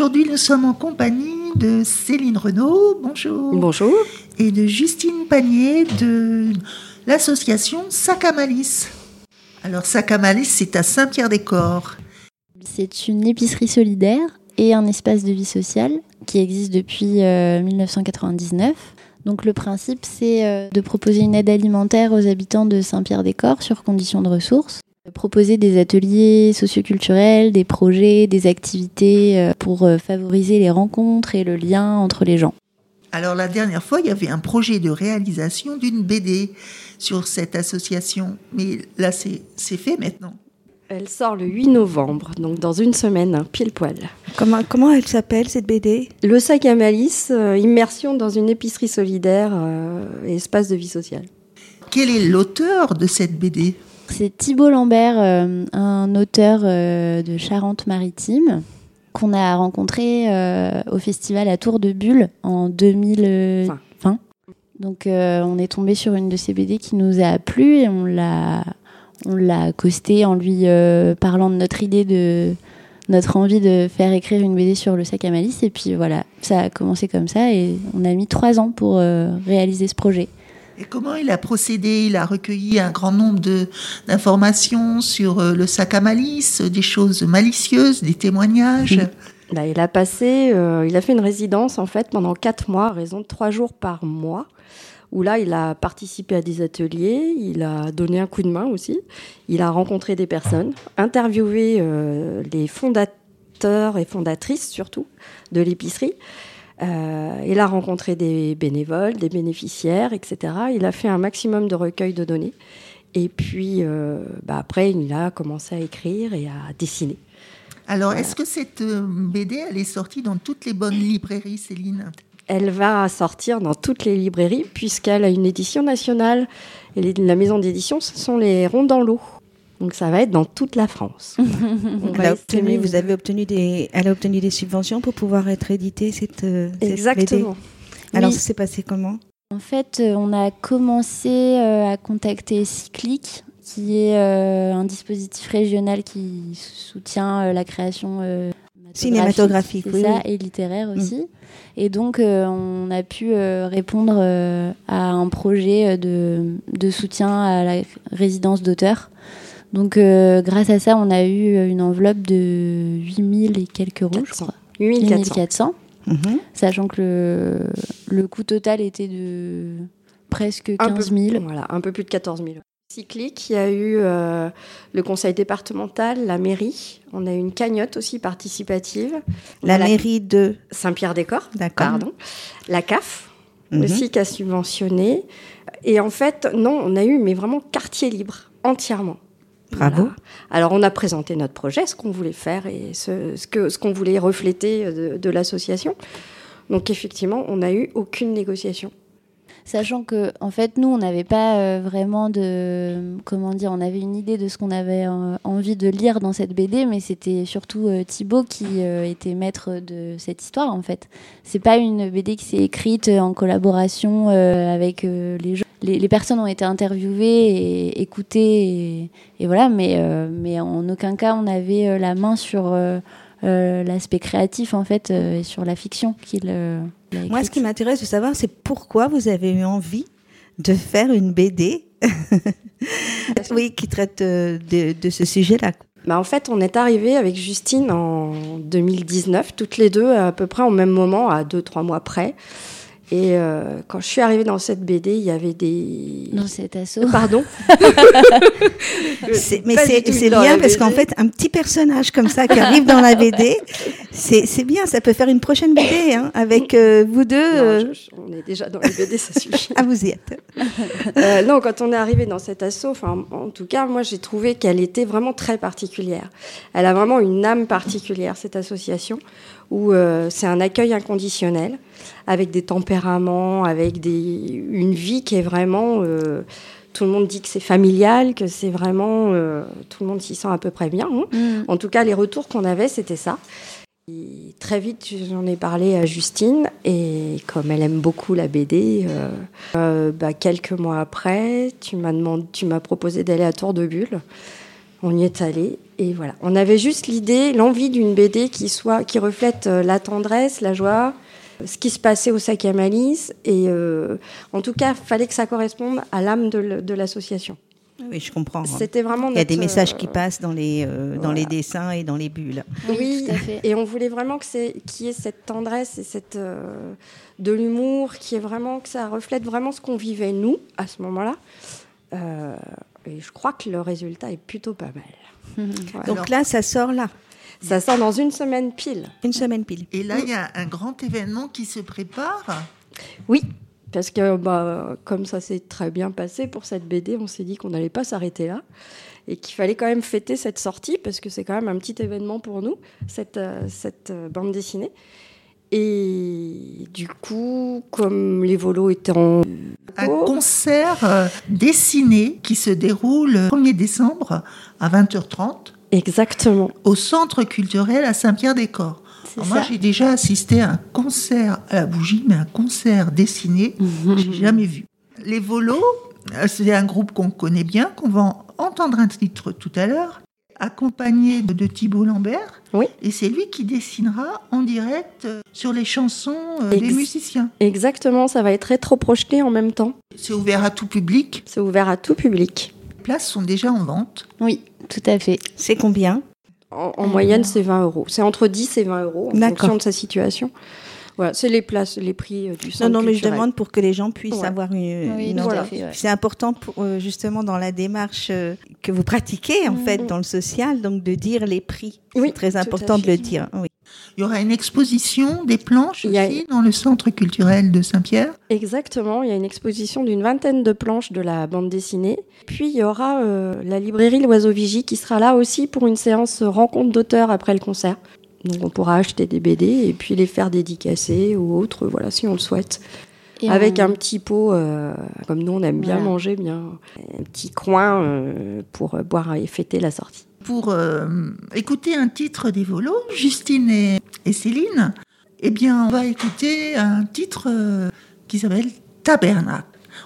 Aujourd'hui nous sommes en compagnie de Céline Renaud, bonjour. Bonjour. Et de Justine Panier de l'association Sacamalis. Alors Sacamalis, c'est à Saint-Pierre-des-Corps. C'est une épicerie solidaire et un espace de vie sociale qui existe depuis 1999. Donc le principe, c'est euh, de proposer une aide alimentaire aux habitants de Saint-Pierre-des-Corps sur conditions de ressources proposer des ateliers socioculturels, des projets, des activités euh, pour euh, favoriser les rencontres et le lien entre les gens. Alors la dernière fois, il y avait un projet de réalisation d'une BD sur cette association, mais là c'est fait maintenant. Elle sort le 8 novembre, donc dans une semaine, hein, pile poil. Comment, comment elle s'appelle cette BD Le sac à malice, euh, immersion dans une épicerie solidaire et espace de vie sociale. Quel est l'auteur de cette BD c'est Thibault Lambert, euh, un auteur euh, de Charente-Maritime, qu'on a rencontré euh, au festival à Tour de Bulle en 2020. Donc on est tombé sur une de ses BD qui nous a plu et on l'a on l'a accosté en lui parlant de notre idée de notre envie de faire écrire une BD sur le sac à malice et puis voilà ça a commencé comme ça et on a mis trois ans pour réaliser ce projet. Comment il a procédé? Il a recueilli un grand nombre d'informations sur euh, le sac à malice, des choses malicieuses, des témoignages. Là, il a passé, euh, il a fait une résidence en fait pendant quatre mois, à raison de trois jours par mois, où là, il a participé à des ateliers, il a donné un coup de main aussi, il a rencontré des personnes, interviewé euh, les fondateurs et fondatrices surtout de l'épicerie. Euh, il a rencontré des bénévoles, des bénéficiaires, etc. Il a fait un maximum de recueil de données. Et puis, euh, bah, après, il a commencé à écrire et à dessiner. Alors, est-ce que cette euh, BD, elle est sortie dans toutes les bonnes librairies, Céline? Elle va sortir dans toutes les librairies, puisqu'elle a une édition nationale. Et la maison d'édition, ce sont les Ronds dans l'eau. Donc ça va être dans toute la France. elle a obtenu, vous avez obtenu des, elle a obtenu des subventions pour pouvoir être éditée cette, euh, Exactement. Alors ça s'est passé comment? En fait, euh, on a commencé euh, à contacter Cyclic, qui est un dispositif régional qui soutient la création cinématographique oui, ça, et littéraire mm. aussi. Et donc, on a pu répondre à un projet de, de, soutien à la résidence d'auteur. Donc, euh, grâce à ça, on a eu une enveloppe de 8000 et quelques euros, je crois. 8400. Mhm. Sachant que le, le, coût total était de presque 15 000. voilà, un peu plus de 14 000. Cyclique, il y a eu euh, le conseil départemental, la mairie. On a eu une cagnotte aussi participative. La, mairie de Saint-Pierre-des-Corps. Pardon. La CAF mhm. aussi qui a subventionné. Et en fait, non, on a eu mais vraiment quartier libre entièrement. Bravo. Alors on a présenté notre projet, ce qu'on voulait faire et ce, ce que ce qu'on voulait refléter de, de l'association. Donc effectivement, on n'a eu aucune négociation sachant que en fait nous on n'avait pas euh, vraiment de comment dire on avait une idée de ce qu'on avait euh, envie de lire dans cette BD mais c'était surtout euh, Thibaut qui était maître de cette histoire en fait. C'est pas une BD qui s'est écrite en collaboration avec les gens. Les, personnes ont été interviewées et écoutées et, voilà mais mais en aucun cas on avait la main sur l'aspect créatif en fait et sur la fiction qu'il moi, ce qui m'intéresse de savoir, c'est pourquoi vous avez eu envie de faire une BD oui, qui traite euh, de, de ce sujet-là. Bah en fait, on est arrivé avec Justine en 2019, toutes les deux à peu près au même moment, à deux, trois mois près. Et euh, quand je suis arrivée dans cette BD, il y avait des. Dans cet assaut. Pardon. mais c'est bien parce qu'en fait, un petit personnage comme ça qui arrive dans la BD, c'est bien. Ça peut faire une prochaine BD hein, avec euh, vous deux. Euh. on est déjà dans la BD, ça suffit. ah, vous y êtes. non, quand on est arrivé dans cet assaut, enfin, en tout cas, moi, j'ai trouvé qu'elle était vraiment très particulière. Elle a vraiment une âme particulière, cette association où euh, c'est un accueil inconditionnel, avec des tempéraments, avec des, une vie qui est vraiment... Euh, tout le monde dit que c'est familial, que c'est vraiment... Euh, tout le monde s'y sent à peu près bien. Hein. Mm. En tout cas, les retours qu'on avait, c'était ça. Et très vite, j'en ai parlé à Justine, et comme elle aime beaucoup la BD, bah, quelques mois après, tu m'as proposé d'aller à Tour de Bulle On y est allé et voilà. On avait juste l'idée, l'envie d'une BD qui soit, qui reflète euh, la tendresse, la joie, ce qui se passait au sac à malice. Et euh, en tout cas, fallait que ça corresponde à l'âme de, l'association. Oui, je comprends. C'était vraiment. Il y a des messages qui passent dans les euh, dans les dessins et dans les bulles. Oui, tout à fait. Et on voulait vraiment que c'est qu'il y ait cette tendresse et cette euh, de l'humour, qui est vraiment que ça reflète vraiment ce qu'on vivait nous à ce moment-là. Euh, et je crois que le résultat est plutôt pas mal. Donc là, ça sort là. Ça sort dans une semaine pile. Une semaine pile. Et là, il y a un grand événement qui se prépare. Oui, parce que bah, comme ça s'est très bien passé pour cette BD, on s'est dit qu'on n'allait pas s'arrêter là et qu'il fallait quand même fêter cette sortie parce que c'est quand même un petit événement pour nous, cette, euh, cette euh, bande dessinée. Et du coup, comme les volos étaient en... Un concert euh, dessiné qui se déroule le 1er décembre à 20h30. Exactement. Au centre culturel à Saint-Pierre-des-Corps. Moi, j'ai déjà assisté à un concert à la bougie, mais un concert dessiné, j'ai jamais vu. Les Volos, c'est un groupe qu'on connaît bien, qu'on va entendre un titre tout à l'heure, accompagné de Thibault Lambert. Oui. Et c'est lui qui dessinera en direct sur les chansons euh, Ex des musiciens. Exactement, ça va être rétro-projeté en même temps. C'est ouvert à tout public C'est ouvert à tout public. Les places sont déjà en vente. Oui, tout à fait. C'est combien? En, en moyenne, c'est 20 euros. C'est entre 10 et 20 euros en fonction de sa situation. Voilà, c'est les places, les prix euh, du centre Non, non, mais culturel. je demande pour que les gens puissent Ouais. avoir une, Oui, une ouais. C'est important pour, euh, justement dans la démarche euh, que vous pratiquez en fait dans le social, donc de dire les prix. Oui, c'est très important de le dire. Oui. Il y aura une exposition des planches a- aussi dans le centre culturel de Saint-Pierre? Exactement, il y a une exposition d'une vingtaine de planches de la bande dessinée. Puis il y aura euh, la librairie L'Oiseau Vigie qui sera là aussi pour une séance rencontre d'auteurs après le concert. Donc on pourra acheter des BD et puis les faire dédicacer ou autre, voilà, si on le souhaite. Et Avec on- un petit pot, euh, comme nous on aime bien Voilà. manger, bien un petit coin euh, pour boire et fêter la sortie. Pour euh, écouter un titre des Volos, Justine et, et Céline, eh bien, on va écouter un titre euh, qui s'appelle Tabernacle.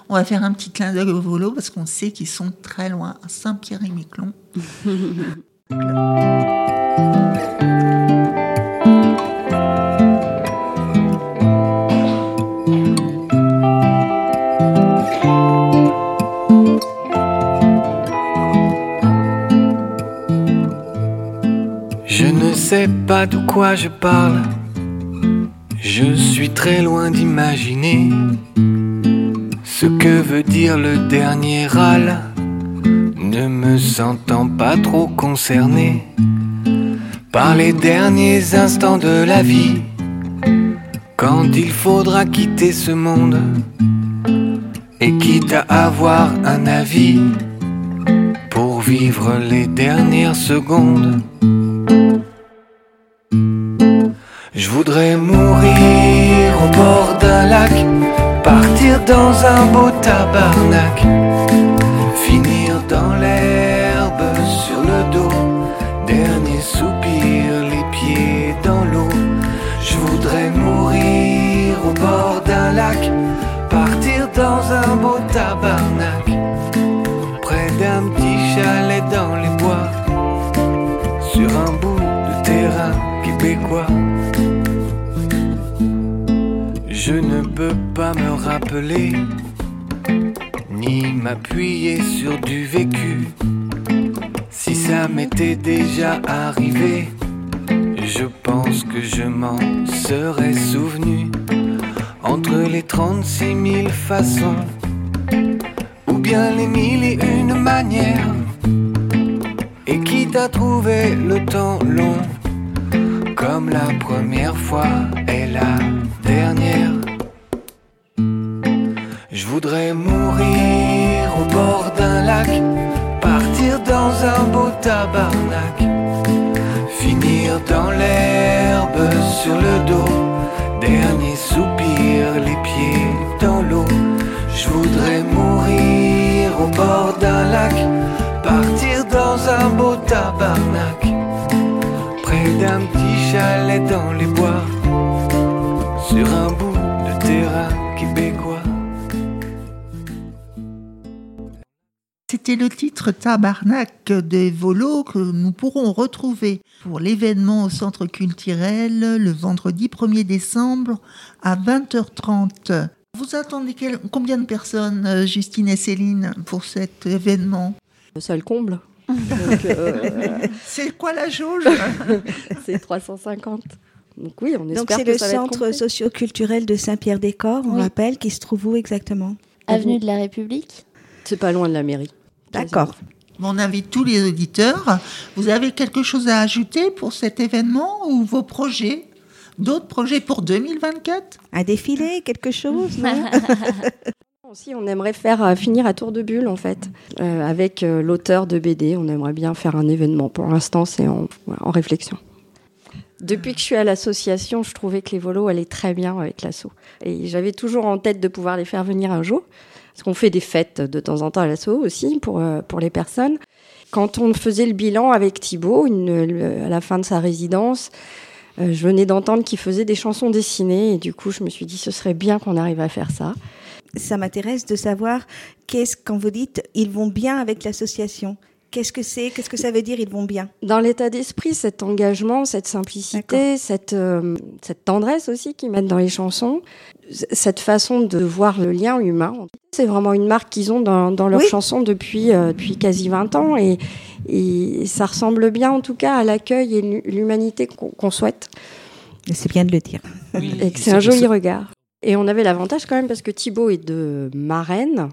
On va faire un petit clin d'œil aux Volos parce qu'on sait qu'ils sont très loin, à Saint-Pierre-et-Miquelon. pas de quoi je parle. Je suis très loin d'imaginer ce que veut dire le dernier râle. Ne me sentant pas trop concerné par les derniers instants de la vie. Quand il faudra quitter ce monde et quitte à avoir un avis pour vivre les dernières secondes. Voudrais mourir au bord d'un lac, partir dans un beau tabarnak, finir dans l'herbe sur le dos, dernier soupir, les pieds dans l'eau. Je voudrais mourir au bord d'un lac, partir dans un beau tabarnak, près d'un petit chalet dans les bois, sur un bout de terrain québécois. Je ne peux pas me rappeler, ni m'appuyer sur du vécu. Si ça m'était déjà arrivé, je pense que je m'en serais souvenu. Entre les 36 000 façons, ou bien les mille et une manières, et quitte à trouver le temps long, comme la première fois et la dernière. Je voudrais mourir au bord d'un lac, partir dans un beau tabarnak, finir dans l'herbe sur le dos, dernier soupir, les pieds dans l'eau. Je voudrais mourir au bord d'un lac, partir dans un beau tabarnak, près d'un petit chalet dans les bois, sur un bout de terrain québécois. c'était le titre Tabarnak des Volos que nous pourrons retrouver pour l'événement au centre culturel le vendredi 1er décembre à 20h30. Vous attendez combien de personnes, euh, Justine et Céline, pour cet événement? Ça le comble. Euh, c'est quoi la jauge? C'est 350. Donc oui, on espère Donc c'est le centre socioculturel de Saint-Pierre-des-Corps, on rappelle, qui se trouve où exactement? Avenue de la République. C'est pas loin de la mairie. D'accord. On invite tous les auditeurs. Vous avez quelque chose à ajouter pour cet événement ou vos projets? D'autres projets pour 2024 Un défilé, quelque chose On aimerait faire euh, finir à tour de bulle en fait, euh, avec euh, l'auteur de BD. On aimerait bien faire un événement. Pour l'instant, c'est en, réflexion. Depuis que je suis à l'association, je trouvais que les volos allaient très bien avec l'asso. Et j'avais toujours en tête de pouvoir les faire venir un jour. Parce qu'on fait des fêtes de temps en temps à l'asso aussi pour, pour les personnes. Quand on faisait le bilan avec Thibaut, une, à la fin de sa résidence, je venais d'entendre qu'il faisait des chansons dessinées. Et du coup, je me suis dit, ce serait bien qu'on arrive à faire ça ça m'intéresse de savoir qu'est-ce quand vous dites ils vont bien avec l'association. Qu'est-ce que c'est? Qu'est-ce que ça veut dire ils vont bien? Dans l'état d'esprit, cet engagement, cette simplicité, cette, euh, cette tendresse aussi qu'ils mettent dans les chansons, cette façon de voir le lien humain. C'est vraiment une marque qu'ils ont dans, dans leurs chansons depuis, euh, depuis quasi 20 ans et, et, ça ressemble bien en tout cas à l'accueil et l'humanité qu'on souhaite. C'est bien de le dire. et c'est un joli regard. Et on avait l'avantage quand même parce que Thibaut est de Marraine.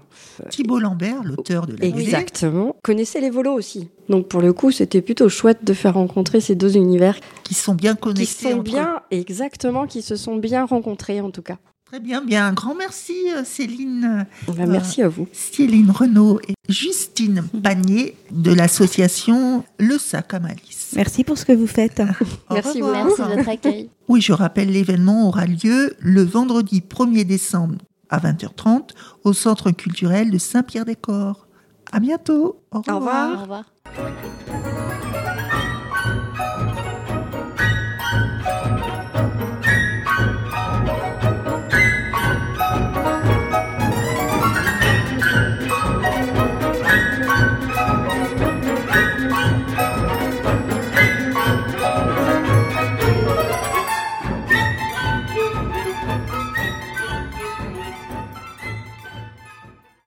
Thibaut Lambert, l'auteur de la Exactement. Connaissait les volos aussi. Donc pour le coup, c'était plutôt chouette de faire rencontrer ces deux univers. Qui sont bien connectés. Qui sont bien, exactement, qui se sont bien rencontrés en tout cas. Très bien, bien. Un grand merci, euh, Céline. Ben, merci à vous. Céline Renaud et Justine Panier de l'association Le Sac à Malice. Merci pour ce que vous faites. merci, vous. merci de votre accueil. Oui, je rappelle, l'événement aura lieu le vendredi 1er décembre à 20h30 au Centre culturel de Saint-Pierre-des-Corps. À bientôt. Au revoir. Au revoir.